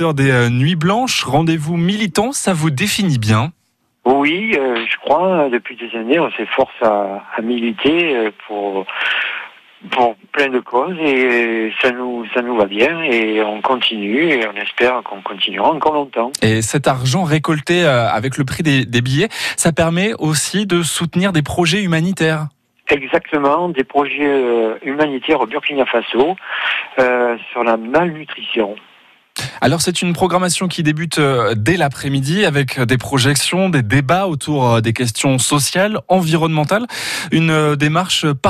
des euh, Nuits Blanches, rendez-vous militant, ça vous définit bien Oui, euh, je crois, depuis des années, on s'efforce à, à militer euh, pour pour plein de causes et ça nous ça nous va bien et on continue et on espère qu'on continuera encore longtemps. Et cet argent récolté avec le prix des, des billets, ça permet aussi de soutenir des projets humanitaires. Exactement, des projets humanitaires au Burkina Faso euh, sur la malnutrition. Alors c'est une programmation qui débute euh, dès l'après-midi avec des projections, des débats autour euh, des questions sociales, environnementales, une euh, démarche par